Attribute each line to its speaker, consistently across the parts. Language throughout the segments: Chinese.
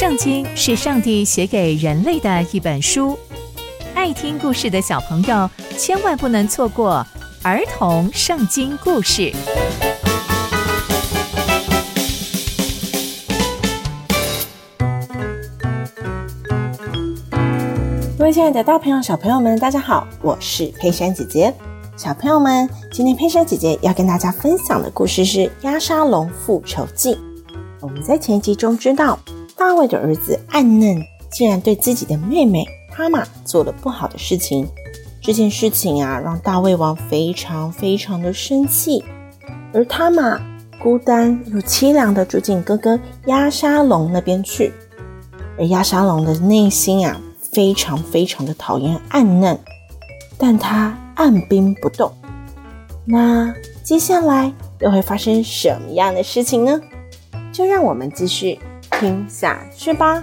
Speaker 1: 圣经是上帝写给人类的一本书，爱听故事的小朋友千万不能错过儿童圣经故事。
Speaker 2: 各位亲爱的大朋友、小朋友们，大家好，我是佩珊姐姐。小朋友们，今天佩珊姐姐要跟大家分享的故事是《鸭沙龙复仇记》。我们在前一集中知道。大卫的儿子暗嫩竟然对自己的妹妹塔玛做了不好的事情，这件事情啊，让大卫王非常非常的生气。而塔玛孤单又凄凉的住进哥哥押沙龙那边去，而押沙龙的内心啊，非常非常的讨厌暗嫩，但他按兵不动。那接下来又会发生什么样的事情呢？就让我们继续。听下去吧。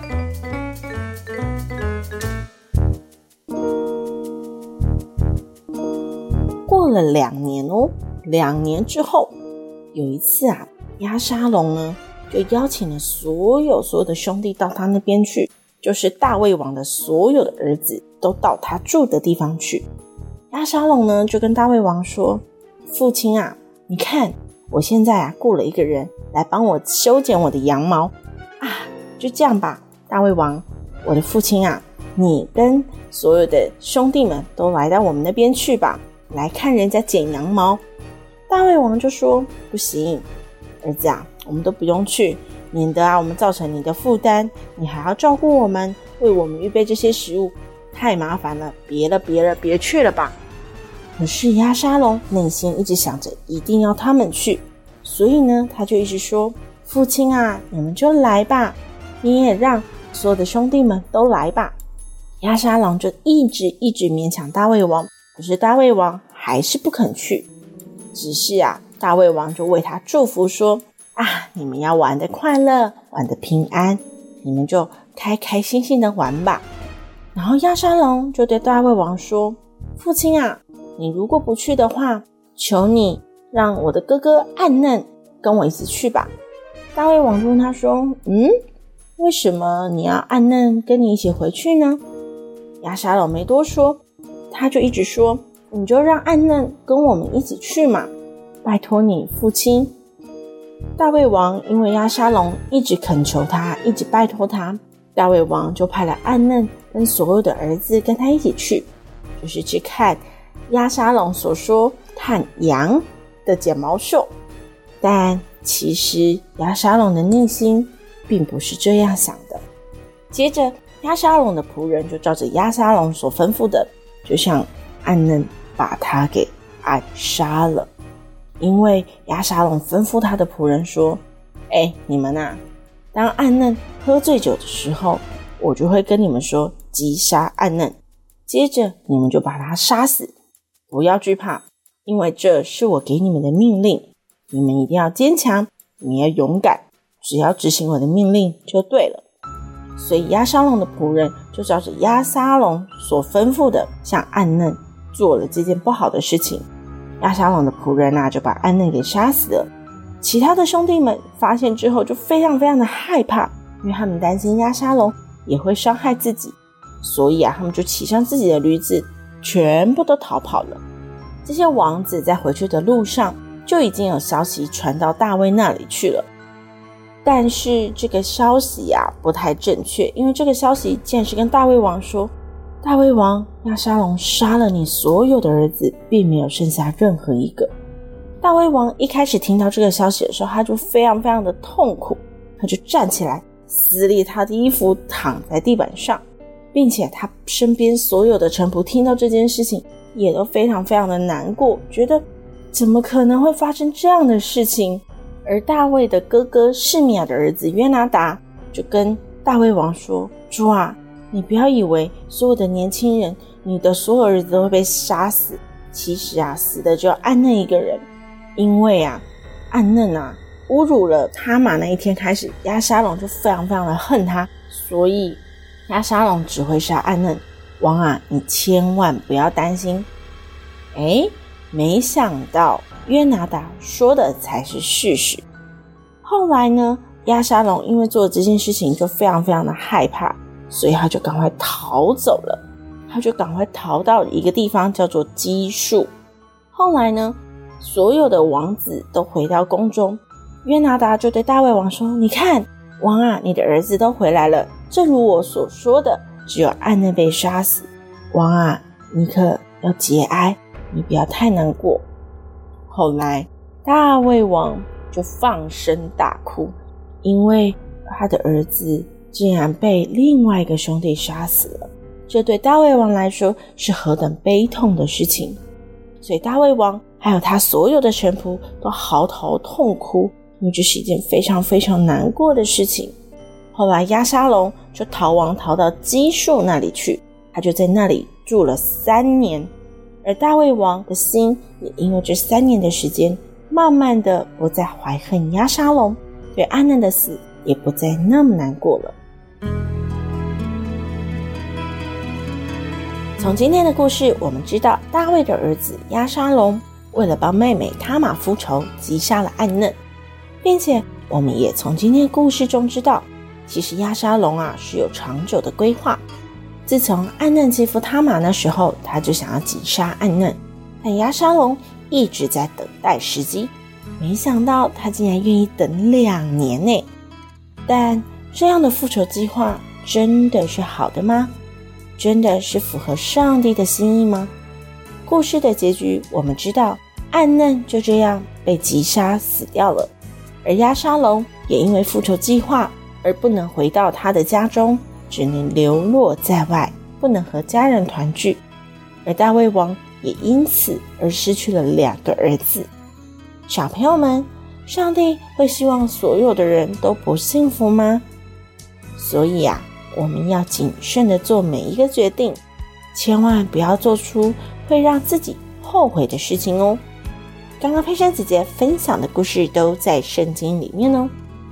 Speaker 2: 过了两年哦，两年之后，有一次啊，押沙龙呢就邀请了所有所有的兄弟到他那边去，就是大卫王的所有的儿子都到他住的地方去。押沙龙呢就跟大卫王说：“父亲啊，你看我现在啊雇了一个人来帮我修剪我的羊毛。”就这样吧，大卫王，我的父亲啊，你跟所有的兄弟们都来到我们那边去吧，来看人家剪羊毛。大卫王就说：“不行，儿子啊，我们都不用去，免得啊我们造成你的负担，你还要照顾我们，为我们预备这些食物，太麻烦了。别了，别了，别去了吧。”可是押沙龙内心一直想着一定要他们去，所以呢，他就一直说。父亲啊，你们就来吧，你也让所有的兄弟们都来吧。押沙龙就一直一直勉强大胃王，可是大胃王还是不肯去。只是啊，大胃王就为他祝福说：“啊，你们要玩得快乐，玩得平安，你们就开开心心的玩吧。”然后押沙龙就对大胃王说：“父亲啊，你如果不去的话，求你让我的哥哥暗嫩跟我一起去吧。”大胃王问他说：“嗯，为什么你要暗嫩跟你一起回去呢？”押沙龙没多说，他就一直说：“你就让暗嫩跟我们一起去嘛，拜托你父亲。”大卫王因为押沙龙一直恳求他，一直拜托他，大卫王就派了暗嫩跟所有的儿子跟他一起去，就是去看押沙龙所说看羊的剪毛秀，但。其实押沙龙的内心并不是这样想的。接着，亚沙龙的仆人就照着亚沙龙所吩咐的，就像暗嫩把他给暗杀了。因为亚沙龙吩咐他的仆人说：“哎，你们呐，当暗嫩喝醉酒的时候，我就会跟你们说击杀暗嫩，接着你们就把他杀死。不要惧怕，因为这是我给你们的命令。”你们一定要坚强，你们要勇敢，只要执行我的命令就对了。所以押沙龙的仆人就照着押沙龙所吩咐的，向暗嫩做了这件不好的事情。押沙龙的仆人呐、啊，就把暗嫩给杀死了。其他的兄弟们发现之后，就非常非常的害怕，因为他们担心押沙龙也会伤害自己，所以啊，他们就骑上自己的驴子，全部都逃跑了。这些王子在回去的路上。就已经有消息传到大卫那里去了，但是这个消息呀、不太正确，因为这个消息竟然是跟大卫王说，大卫王押沙龙杀了你所有的儿子，并没有剩下任何一个。大卫王一开始听到这个消息的时候，他就非常非常的痛苦，他就站起来撕裂他的衣服，躺在地板上，并且他身边所有的臣仆听到这件事情，也都非常非常的难过，觉得。怎么可能会发生这样的事情？而大卫的哥哥示米亚的儿子约拿达就跟大卫王说：“主啊，你不要以为所有的年轻人，你的所有儿子都会被杀死。其实啊，死的就暗嫩一个人。因为啊，暗嫩啊侮辱了他嘛那一天开始，押沙龙就非常非常的恨他，所以押沙龙只会杀暗嫩。王啊，你千万不要担心。诶没想到约拿达说的才是事实。后来呢，亚沙龙因为做这件事情就非常非常的害怕，所以他就赶快逃走了。他就赶快逃到一个地方，叫做基述。后来呢，所有的王子都回到宫中，约拿达就对大卫王说：“你看，王啊，你的儿子都回来了，正如我所说的，只有暗嫩被杀死。王啊，你可要节哀，你不要太难过。”后来，大卫王就放声大哭，因为他的儿子竟然被另外一个兄弟杀死了。这对大卫王来说是何等悲痛的事情！所以大卫王还有他所有的臣仆都嚎啕痛哭，因为这是一件非常非常难过的事情。后来押沙龙就逃亡，逃到基述那里去，他就在那里住了三年。而大卫王的心也因为这三年的时间，慢慢的不再怀恨押沙龙，对暗嫩的死也不再那么难过了。从今天的故事，我们知道大卫的儿子押沙龙为了帮妹妹他玛复仇，击杀了暗嫩，并且我们也从今天故事中知道，其实押沙龙啊是有长久的规划。自从暗嫩欺负他玛那时候，他就想要击杀暗嫩，但押沙龙一直在等待时机，没想到他竟然愿意等两年呢。但这样的复仇计划真的是好的吗？真的是符合上帝的心意吗？故事的结局我们知道，暗嫩就这样被击杀死掉了，而押沙龙也因为复仇计划而不能回到他的家中，只能流落在外，不能和家人团聚。而大卫王也因此而失去了两个儿子。小朋友们，上帝会希望所有的人都不幸福吗？所以呀。我们要谨慎地做每一个决定，千万不要做出会让自己后悔的事情哦。刚刚佩珊姐姐分享的故事都在圣经里面哦，